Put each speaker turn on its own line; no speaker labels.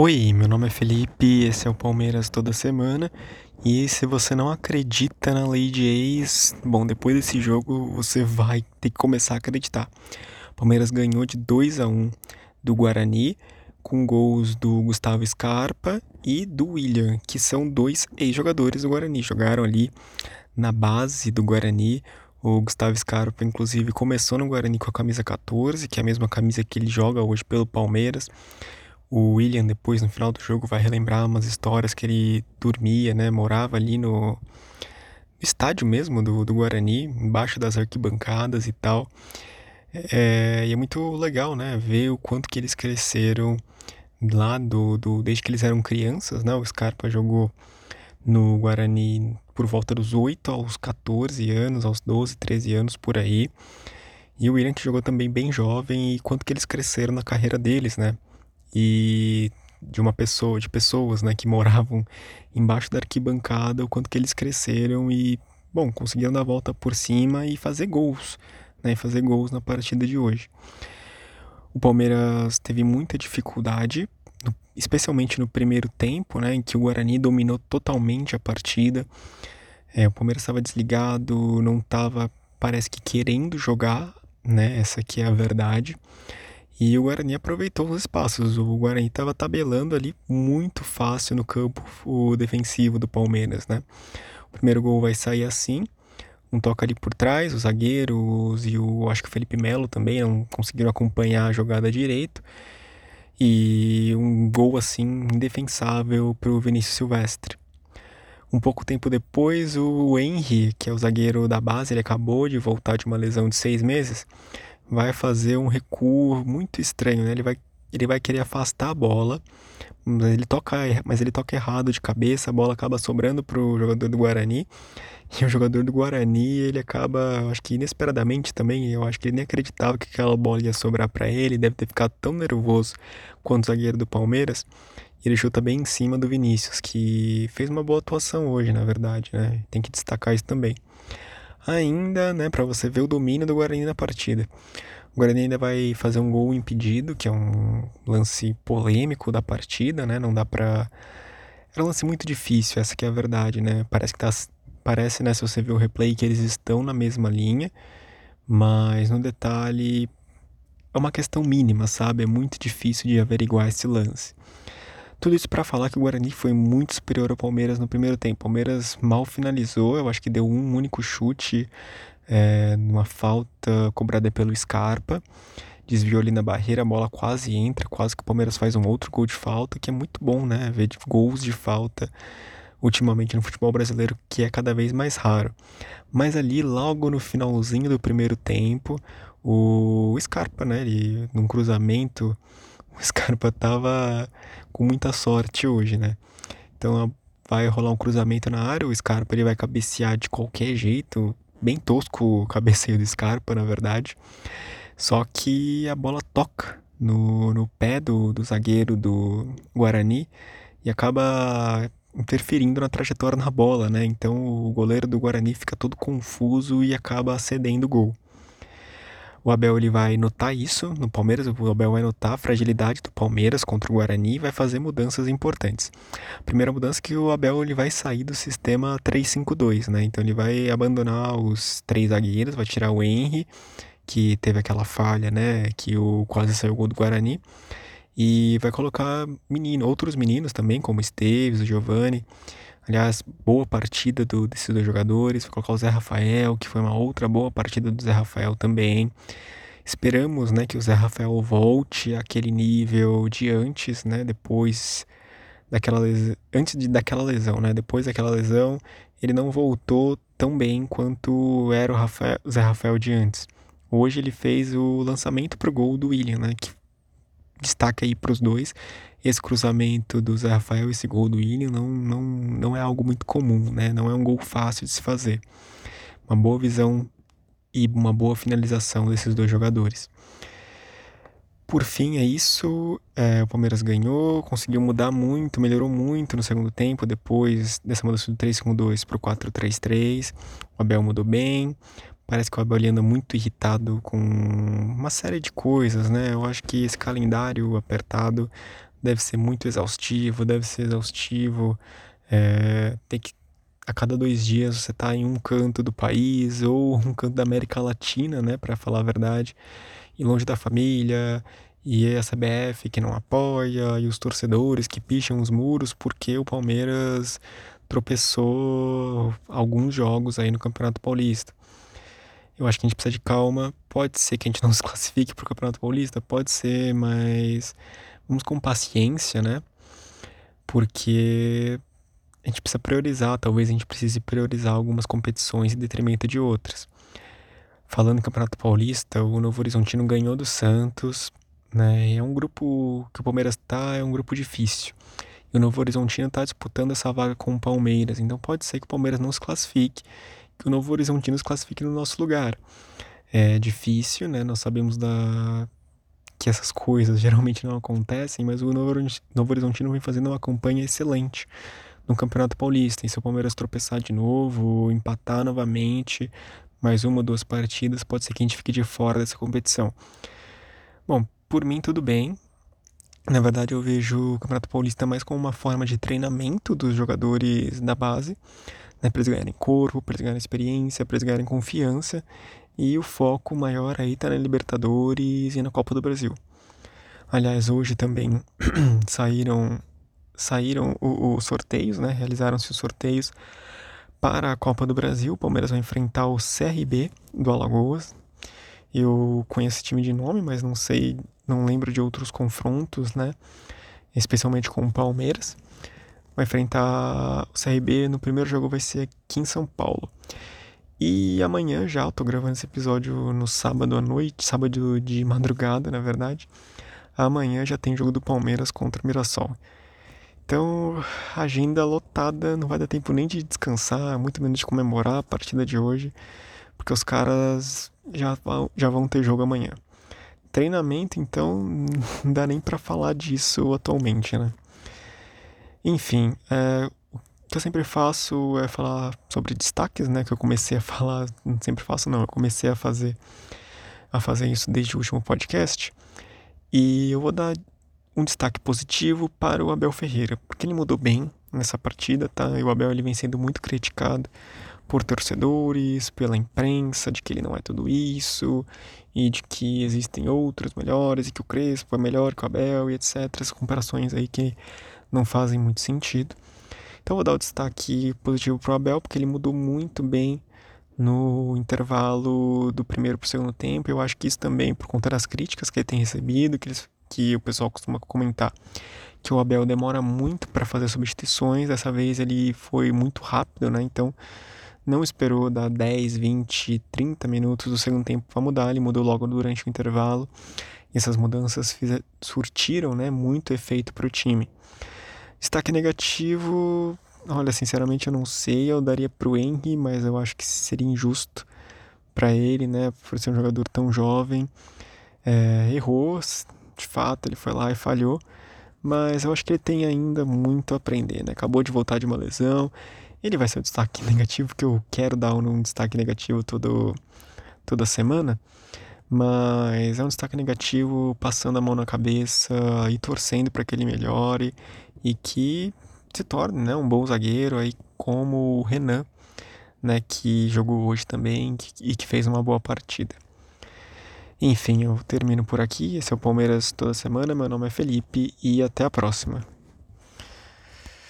Oi, meu nome é Felipe, esse é o Palmeiras toda semana. E se você não acredita na lei de ex, bom, depois desse jogo você vai ter que começar a acreditar. Palmeiras ganhou de 2 a 1 do Guarani, com gols do Gustavo Scarpa e do William, que são dois ex-jogadores do Guarani. Jogaram ali na base do Guarani. O Gustavo Scarpa, inclusive, começou no Guarani com a camisa 14, que é a mesma camisa que ele joga hoje pelo Palmeiras. O William, depois, no final do jogo, vai relembrar umas histórias que ele dormia, né? Morava ali no, estádio mesmo do, do Guarani, embaixo das arquibancadas e tal. É, e é muito legal, né? Ver o quanto que eles cresceram lá do, do, desde que eles eram crianças, né? O Scarpa jogou no Guarani por volta dos 8 aos 14 anos, aos 12, 13 anos por aí. E o William que jogou também bem jovem e quanto que eles cresceram na carreira deles, né? E de uma pessoa, de pessoas, né, que moravam embaixo da arquibancada, o quanto que eles cresceram e, bom, conseguiram dar a volta por cima e fazer gols, né, fazer gols na partida de hoje. O Palmeiras teve muita dificuldade, especialmente no primeiro tempo, né, em que o Guarani dominou totalmente a partida. É, o Palmeiras estava desligado, não estava, parece que querendo jogar, né, essa aqui é a verdade. E o Guarani aproveitou os espaços. O Guarani estava tabelando ali muito fácil no campo o defensivo do Palmeiras, né? O primeiro gol vai sair assim, um toque ali por trás, os zagueiros e o acho que o Felipe Melo também não conseguiram acompanhar a jogada direito. E um gol assim indefensável para o Vinícius Silvestre. Um pouco tempo depois, o Henry, que é o zagueiro da base, ele acabou de voltar de uma lesão de seis meses vai fazer um recuo muito estranho, né? Ele vai, ele vai querer afastar a bola, mas ele toca, mas ele toca errado de cabeça, a bola acaba sobrando pro jogador do Guarani. E o jogador do Guarani, ele acaba, acho que inesperadamente também, eu acho que ele nem acreditava que aquela bola ia sobrar para ele, deve ter ficado tão nervoso quanto o zagueiro do Palmeiras. Ele chuta bem em cima do Vinícius, que fez uma boa atuação hoje, na verdade, né? Tem que destacar isso também ainda, né, para você ver o domínio do Guarani na partida. O Guarani ainda vai fazer um gol impedido, que é um lance polêmico da partida, né? Não dá pra. Era um lance muito difícil, essa que é a verdade, né? Parece que tá. Parece, né, se você ver o replay, que eles estão na mesma linha, mas no detalhe é uma questão mínima, sabe? É muito difícil de averiguar esse lance. Tudo isso para falar que o Guarani foi muito superior ao Palmeiras no primeiro tempo. O Palmeiras mal finalizou, eu acho que deu um único chute é, numa falta cobrada pelo Scarpa. Desviou ali na barreira, a bola quase entra, quase que o Palmeiras faz um outro gol de falta, que é muito bom, né? Ver gols de falta ultimamente no futebol brasileiro, que é cada vez mais raro. Mas ali, logo no finalzinho do primeiro tempo, o Scarpa, né? Ele, num cruzamento o Scarpa tava com muita sorte hoje, né? Então vai rolar um cruzamento na área, o Scarpa ele vai cabecear de qualquer jeito, bem tosco o cabeceio do Scarpa, na verdade. Só que a bola toca no, no pé do, do zagueiro do Guarani e acaba interferindo na trajetória na bola, né? Então o goleiro do Guarani fica todo confuso e acaba cedendo o gol. O Abel ele vai notar isso no Palmeiras, o Abel vai notar a fragilidade do Palmeiras contra o Guarani e vai fazer mudanças importantes. A primeira mudança é que o Abel ele vai sair do sistema 3-5-2, né? Então ele vai abandonar os três zagueiros, vai tirar o Henry, que teve aquela falha, né, que o quase saiu gol do Guarani, e vai colocar menino, outros meninos também, como o Esteves, o Giovani. Aliás, boa partida do, desses dois jogadores. Vou colocar o Zé Rafael, que foi uma outra boa partida do Zé Rafael também. Esperamos né, que o Zé Rafael volte àquele nível de antes, né? Depois daquela lesão, antes de, daquela lesão, né? Depois daquela lesão, ele não voltou tão bem quanto era o Rafael, Zé Rafael de antes. Hoje ele fez o lançamento para o gol do William, né? Que destaque aí para os dois. Esse cruzamento do Zé Rafael, esse gol do William, não, não, não é algo muito comum, né? Não é um gol fácil de se fazer. Uma boa visão e uma boa finalização desses dois jogadores. Por fim, é isso. É, o Palmeiras ganhou, conseguiu mudar muito, melhorou muito no segundo tempo, depois dessa mudança do 3-5-2 para o 4-3-3. O Abel mudou bem. Parece que o Abel anda muito irritado com uma série de coisas, né? Eu acho que esse calendário apertado deve ser muito exaustivo, deve ser exaustivo é, ter que a cada dois dias você tá em um canto do país ou um canto da América Latina, né, para falar a verdade, e longe da família, e a CBF que não apoia, e os torcedores que picham os muros porque o Palmeiras tropeçou alguns jogos aí no Campeonato Paulista. Eu acho que a gente precisa de calma. Pode ser que a gente não se classifique para o Campeonato Paulista, pode ser, mas vamos com paciência, né? Porque a gente precisa priorizar, talvez a gente precise priorizar algumas competições em detrimento de outras. Falando em Campeonato Paulista, o Novo Horizontino ganhou do Santos, né? É um grupo que o Palmeiras tá, é um grupo difícil. E o Novo Horizontino está disputando essa vaga com o Palmeiras. Então pode ser que o Palmeiras não se classifique, que o Novo Horizontino se classifique no nosso lugar. É difícil, né? Nós sabemos da que essas coisas geralmente não acontecem, mas o Novo Horizontino vem fazendo uma campanha excelente no Campeonato Paulista. E se o Palmeiras tropeçar de novo, empatar novamente, mais uma ou duas partidas, pode ser que a gente fique de fora dessa competição. Bom, por mim tudo bem. Na verdade, eu vejo o Campeonato Paulista mais como uma forma de treinamento dos jogadores da base, né, para eles ganharem corpo, para eles ganharem experiência, para eles ganharem confiança. E o foco maior aí tá na Libertadores e na Copa do Brasil. Aliás, hoje também saíram saíram os sorteios, né? Realizaram-se os sorteios para a Copa do Brasil. O Palmeiras vai enfrentar o CRB do Alagoas. Eu conheço esse time de nome, mas não sei, não lembro de outros confrontos, né? Especialmente com o Palmeiras. Vai enfrentar o CRB. No primeiro jogo vai ser aqui em São Paulo. E amanhã já, eu tô gravando esse episódio no sábado à noite, sábado de madrugada, na verdade. Amanhã já tem jogo do Palmeiras contra o Mirassol. Então, agenda lotada, não vai dar tempo nem de descansar, muito menos de comemorar a partida de hoje, porque os caras já vão, já vão ter jogo amanhã. Treinamento, então, não dá nem para falar disso atualmente, né? Enfim, é, o que eu sempre faço é falar sobre destaques, né? Que eu comecei a falar, não sempre faço não, eu comecei a fazer a fazer isso desde o último podcast. E eu vou dar um destaque positivo para o Abel Ferreira, porque ele mudou bem nessa partida, tá? E o Abel ele vem sendo muito criticado por torcedores, pela imprensa, de que ele não é tudo isso, e de que existem outros melhores, e que o Crespo é melhor que o Abel, e etc. Essas comparações aí que não fazem muito sentido. Então vou dar o destaque positivo para o Abel, porque ele mudou muito bem no intervalo do primeiro para o segundo tempo. Eu acho que isso também por conta das críticas que ele tem recebido, que eles que o pessoal costuma comentar que o Abel demora muito para fazer substituições, dessa vez ele foi muito rápido, né? Então não esperou dar 10, 20, 30 minutos do segundo tempo para mudar, ele mudou logo durante o intervalo. E essas mudanças fiz, surtiram, né, muito efeito para o time. Destaque negativo, olha, sinceramente eu não sei, eu daria para o Henry, mas eu acho que seria injusto para ele, né, por ser um jogador tão jovem. É, errou, de fato, ele foi lá e falhou, mas eu acho que ele tem ainda muito a aprender, né? Acabou de voltar de uma lesão, ele vai ser um destaque negativo, que eu quero dar um destaque negativo todo, toda semana, mas é um destaque negativo passando a mão na cabeça e torcendo para que ele melhore e que se torne né, um bom zagueiro aí como o Renan, né, que jogou hoje também e que fez uma boa partida. Enfim, eu termino por aqui. Esse é o Palmeiras toda semana. Meu nome é Felipe e até a próxima.